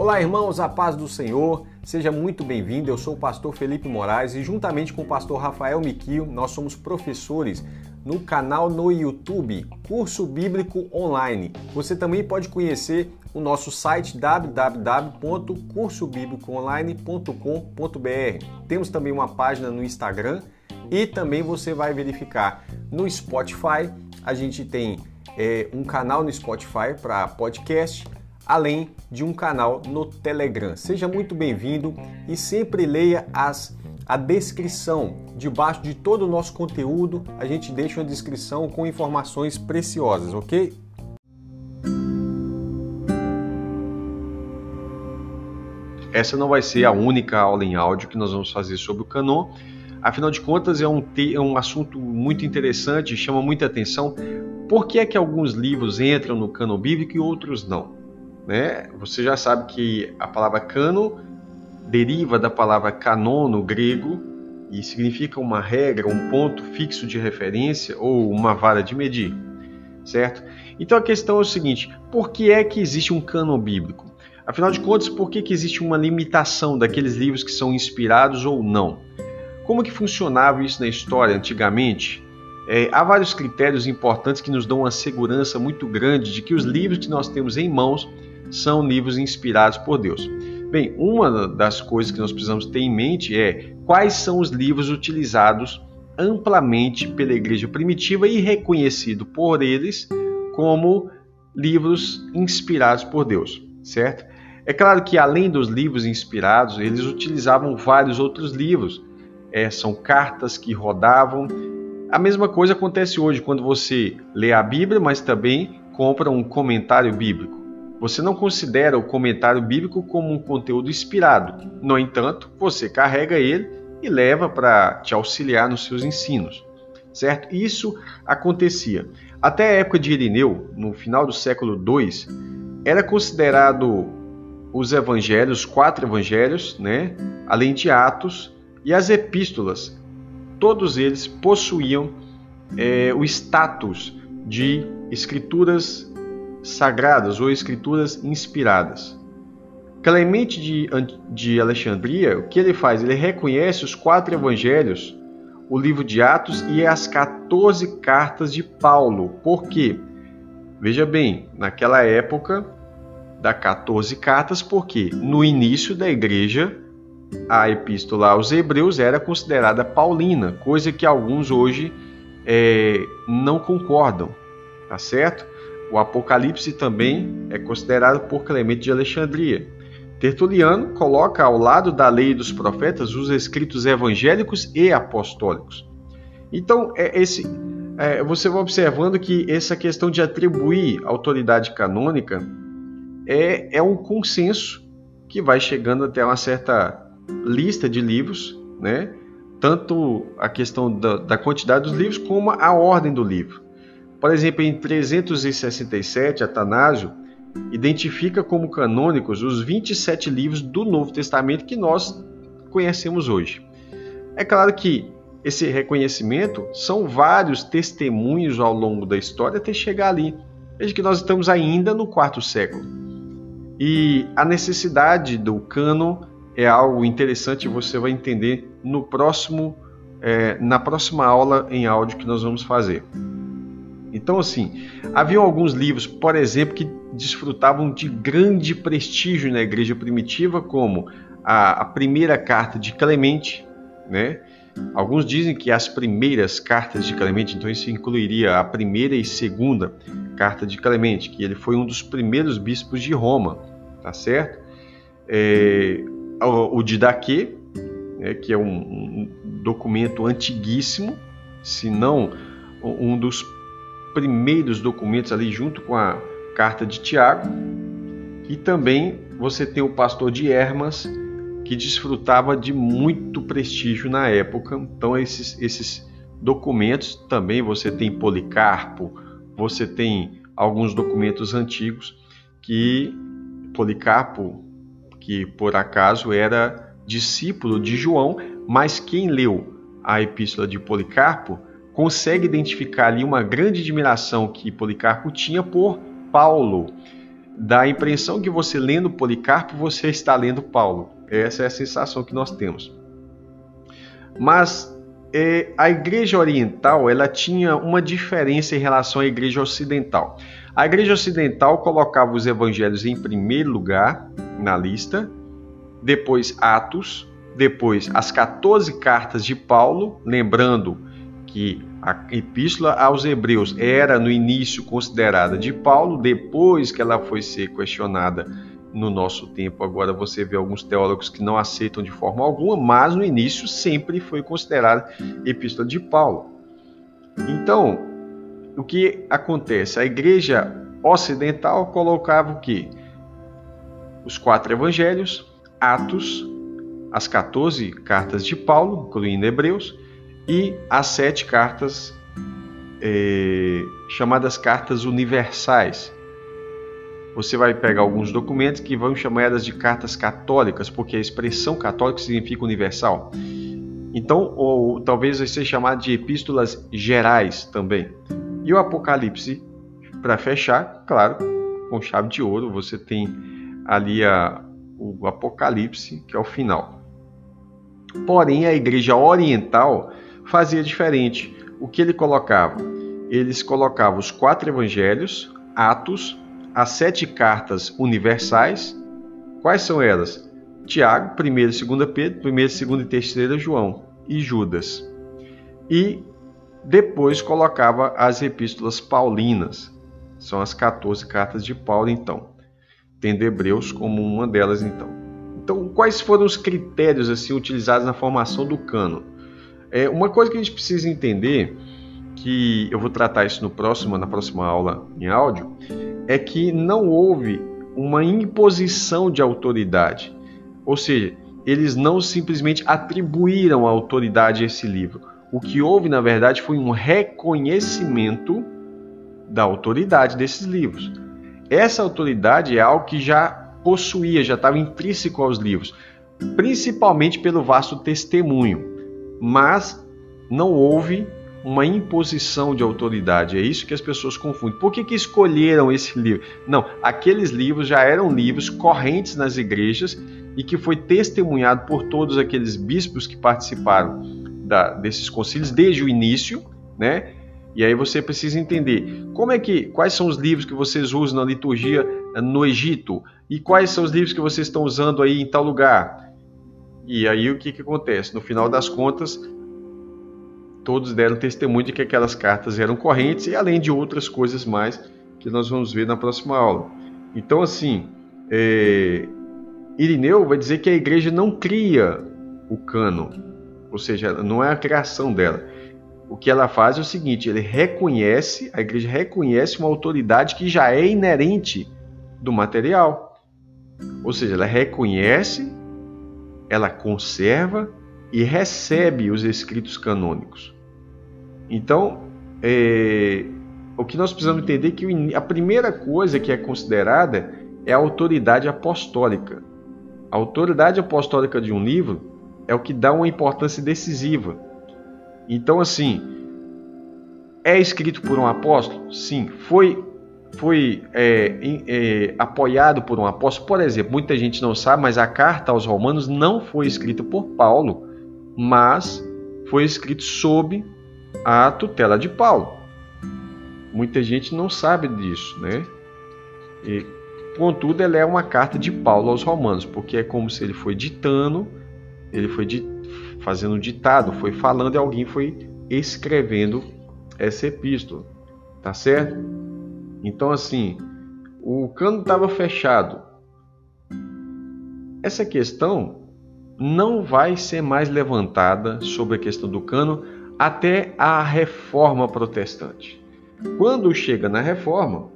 Olá, irmãos, a paz do Senhor. Seja muito bem-vindo. Eu sou o pastor Felipe Moraes e juntamente com o pastor Rafael Miquio, nós somos professores no canal no YouTube Curso Bíblico Online. Você também pode conhecer o nosso site www.cursobiblicoonline.com.br. Temos também uma página no Instagram e também você vai verificar no Spotify. A gente tem é, um canal no Spotify para podcast além de um canal no Telegram. Seja muito bem-vindo e sempre leia as, a descrição. Debaixo de todo o nosso conteúdo, a gente deixa uma descrição com informações preciosas, ok? Essa não vai ser a única aula em áudio que nós vamos fazer sobre o Canon. Afinal de contas, é um, é um assunto muito interessante, chama muita atenção. Por que é que alguns livros entram no Canon bíblico e outros não? né? Você já sabe que a palavra cano deriva da palavra canon no grego e significa uma regra, um ponto fixo de referência ou uma vara de medir, certo? Então a questão é o seguinte: por que é que existe um cano bíblico? Afinal de contas, por que, que existe uma limitação daqueles livros que são inspirados ou não? Como que funcionava isso na história antigamente? É, há vários critérios importantes que nos dão uma segurança muito grande de que os livros que nós temos em mãos são livros inspirados por Deus. Bem, uma das coisas que nós precisamos ter em mente é quais são os livros utilizados amplamente pela igreja primitiva e reconhecido por eles como livros inspirados por Deus, certo? É claro que além dos livros inspirados, eles utilizavam vários outros livros. É, são cartas que rodavam. A mesma coisa acontece hoje quando você lê a Bíblia, mas também compra um comentário bíblico. Você não considera o comentário bíblico como um conteúdo inspirado. No entanto, você carrega ele e leva para te auxiliar nos seus ensinos. Certo? Isso acontecia. Até a época de Irineu, no final do século II, era considerado os evangelhos, quatro evangelhos, né, além de Atos e as epístolas, todos eles possuíam é, o status de escrituras sagradas ou escrituras inspiradas. Clemente de, de Alexandria, o que ele faz? Ele reconhece os quatro evangelhos, o livro de Atos e as 14 cartas de Paulo. Por quê? Veja bem, naquela época, da 14 cartas, porque no início da igreja, a epístola aos Hebreus era considerada paulina, coisa que alguns hoje é, não concordam, tá certo? O Apocalipse também é considerado por Clemente de Alexandria. Tertuliano coloca ao lado da lei dos profetas os escritos evangélicos e apostólicos. Então, é esse, é, você vai observando que essa questão de atribuir autoridade canônica é, é um consenso que vai chegando até uma certa lista de livros, né? tanto a questão da, da quantidade dos livros como a ordem do livro. Por exemplo, em 367, Atanásio identifica como canônicos os 27 livros do Novo Testamento que nós conhecemos hoje. É claro que esse reconhecimento são vários testemunhos ao longo da história até chegar ali. Veja que nós estamos ainda no quarto século. E a necessidade do cânon é algo interessante você vai entender no próximo, é, na próxima aula em áudio que nós vamos fazer. Então, assim, haviam alguns livros, por exemplo, que desfrutavam de grande prestígio na igreja primitiva, como a, a primeira carta de Clemente, né? Alguns dizem que as primeiras cartas de Clemente, então isso incluiria a primeira e segunda carta de Clemente, que ele foi um dos primeiros bispos de Roma, tá certo? É, o, o Didaquê, né, que é um, um documento antiguíssimo, se não um dos primeiros documentos ali junto com a carta de Tiago. E também você tem o pastor de Hermas, que desfrutava de muito prestígio na época. Então esses, esses documentos também você tem Policarpo, você tem alguns documentos antigos que Policarpo, que por acaso era discípulo de João, mas quem leu a epístola de Policarpo consegue identificar ali uma grande admiração que Policarpo tinha por Paulo. Dá a impressão que você lendo Policarpo, você está lendo Paulo. Essa é a sensação que nós temos. Mas é, a igreja oriental ela tinha uma diferença em relação à igreja ocidental. A igreja ocidental colocava os evangelhos em primeiro lugar na lista, depois Atos, depois as 14 cartas de Paulo, lembrando que a epístola aos Hebreus era no início considerada de Paulo, depois que ela foi ser questionada no nosso tempo. Agora você vê alguns teólogos que não aceitam de forma alguma, mas no início sempre foi considerada epístola de Paulo. Então, o que acontece? A igreja ocidental colocava o quê? Os quatro evangelhos, Atos, as 14 cartas de Paulo, incluindo Hebreus, e as sete cartas é, chamadas cartas universais. Você vai pegar alguns documentos que vão chamar elas de cartas católicas, porque a expressão católica significa universal. Então, ou talvez vai ser chamado de epístolas gerais também. E o Apocalipse, para fechar, claro, com chave de ouro, você tem ali a, o Apocalipse, que é o final. Porém, a igreja oriental fazia diferente. O que ele colocava? Eles colocavam os quatro evangelhos, Atos, as sete cartas universais. Quais são elas? Tiago, 1 e 2 Pedro, 1 e 2 e 3 João e Judas. E depois colocava as epístolas paulinas. São as 14 cartas de Paulo, então. Tendo Hebreus como uma delas, então. Então, quais foram os critérios assim utilizados na formação do cano? É, uma coisa que a gente precisa entender, que eu vou tratar isso no próximo, na próxima aula em áudio, é que não houve uma imposição de autoridade. Ou seja, eles não simplesmente atribuíram a autoridade a esse livro. O que houve, na verdade, foi um reconhecimento da autoridade desses livros. Essa autoridade é algo que já possuía, já estava intrínseco aos livros, principalmente pelo vasto testemunho mas não houve uma imposição de autoridade. É isso que as pessoas confundem. Por que, que escolheram esse livro? Não, aqueles livros já eram livros correntes nas igrejas e que foi testemunhado por todos aqueles bispos que participaram da, desses concílios desde o início, né? E aí você precisa entender como é que quais são os livros que vocês usam na liturgia no Egito e quais são os livros que vocês estão usando aí em tal lugar. E aí o que, que acontece? No final das contas, todos deram testemunho de que aquelas cartas eram correntes e além de outras coisas mais que nós vamos ver na próxima aula. Então, assim, é... Irineu vai dizer que a igreja não cria o cano, ou seja, não é a criação dela. O que ela faz é o seguinte: ele reconhece, a igreja reconhece uma autoridade que já é inerente do material. Ou seja, ela reconhece ela conserva e recebe os escritos canônicos. Então, é, o que nós precisamos entender é que a primeira coisa que é considerada é a autoridade apostólica. A autoridade apostólica de um livro é o que dá uma importância decisiva. Então, assim, é escrito por um apóstolo? Sim. Foi foi é, é, apoiado por um apóstolo. Por exemplo, muita gente não sabe, mas a carta aos Romanos não foi escrita por Paulo, mas foi escrita sob a tutela de Paulo. Muita gente não sabe disso, né? E, contudo, ela é uma carta de Paulo aos Romanos, porque é como se ele foi ditando, ele foi fazendo um ditado, foi falando e alguém foi escrevendo essa epístola, tá certo? Então, assim, o cano estava fechado. Essa questão não vai ser mais levantada sobre a questão do cano até a reforma protestante. Quando chega na reforma,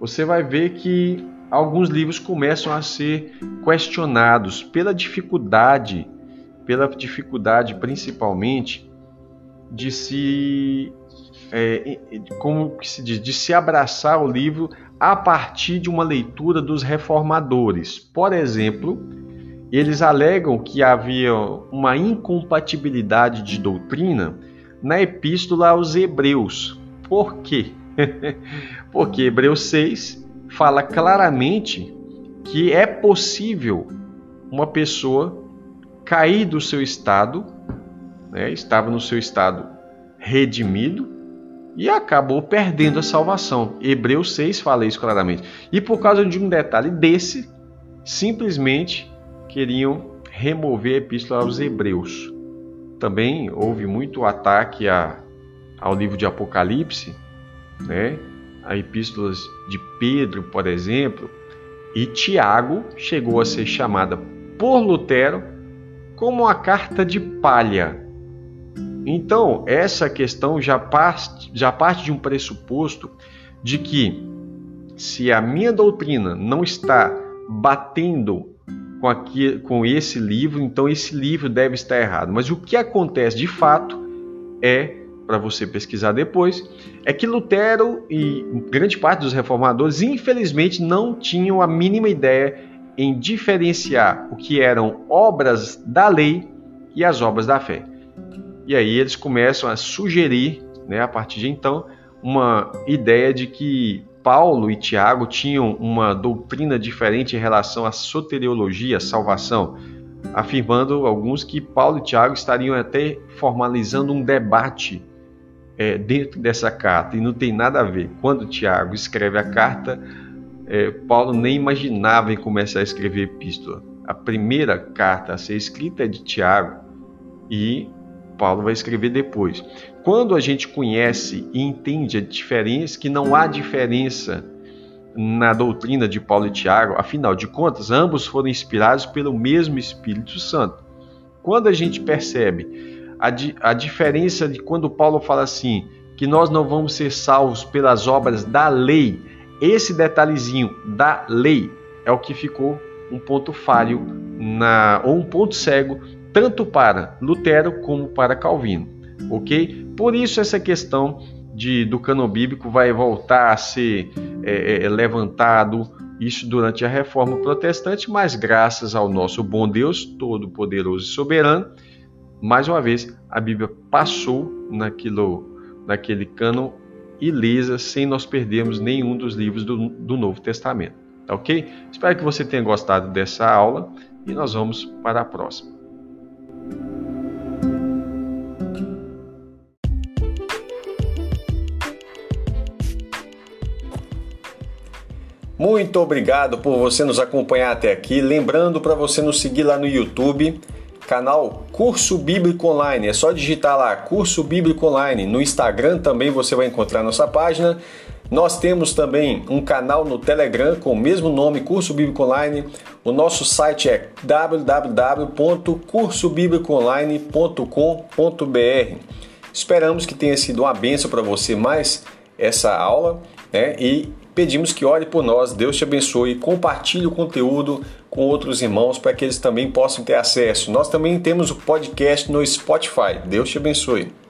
você vai ver que alguns livros começam a ser questionados pela dificuldade, pela dificuldade principalmente de se é, como se diz, de se abraçar o livro a partir de uma leitura dos reformadores. Por exemplo, eles alegam que havia uma incompatibilidade de doutrina na epístola aos Hebreus. Por quê? Porque Hebreus 6 fala claramente que é possível uma pessoa cair do seu estado, né, estava no seu estado redimido e acabou perdendo a salvação. Hebreus 6 fala isso claramente. E por causa de um detalhe desse, simplesmente queriam remover a epístola aos Hebreus. Também houve muito ataque a, ao livro de Apocalipse, né? a epístolas de Pedro, por exemplo, e Tiago chegou a ser chamada por Lutero como a carta de palha. Então, essa questão já parte, já parte de um pressuposto de que se a minha doutrina não está batendo com, aqui, com esse livro, então esse livro deve estar errado. Mas o que acontece de fato é, para você pesquisar depois, é que Lutero e grande parte dos reformadores, infelizmente, não tinham a mínima ideia em diferenciar o que eram obras da lei e as obras da fé. E aí eles começam a sugerir, né, a partir de então, uma ideia de que Paulo e Tiago tinham uma doutrina diferente em relação à soteriologia, salvação, afirmando alguns que Paulo e Tiago estariam até formalizando um debate é, dentro dessa carta, e não tem nada a ver. Quando Tiago escreve a carta, é, Paulo nem imaginava em começar a escrever epístola. A primeira carta a ser escrita é de Tiago e Paulo vai escrever depois. Quando a gente conhece e entende a diferença, que não há diferença na doutrina de Paulo e Tiago, afinal de contas, ambos foram inspirados pelo mesmo Espírito Santo. Quando a gente percebe a, di a diferença de quando Paulo fala assim, que nós não vamos ser salvos pelas obras da lei, esse detalhezinho da lei é o que ficou um ponto falho na, ou um ponto cego tanto para Lutero como para Calvino, ok? Por isso essa questão de, do cano bíblico vai voltar a ser é, é, levantado isso durante a Reforma Protestante, mas graças ao nosso bom Deus, todo-poderoso e soberano, mais uma vez a Bíblia passou naquilo, naquele cano ilesa, sem nós perdermos nenhum dos livros do, do Novo Testamento. Tá ok? Espero que você tenha gostado dessa aula e nós vamos para a próxima. Muito obrigado por você nos acompanhar até aqui. Lembrando para você nos seguir lá no YouTube, canal Curso Bíblico Online. É só digitar lá Curso Bíblico Online. No Instagram também você vai encontrar nossa página. Nós temos também um canal no Telegram com o mesmo nome, Curso Bíblico Online. O nosso site é www.cursobiblicoonline.com.br. Esperamos que tenha sido uma benção para você mais essa aula né? e Pedimos que ore por nós, Deus te abençoe, compartilhe o conteúdo com outros irmãos para que eles também possam ter acesso. Nós também temos o podcast no Spotify. Deus te abençoe.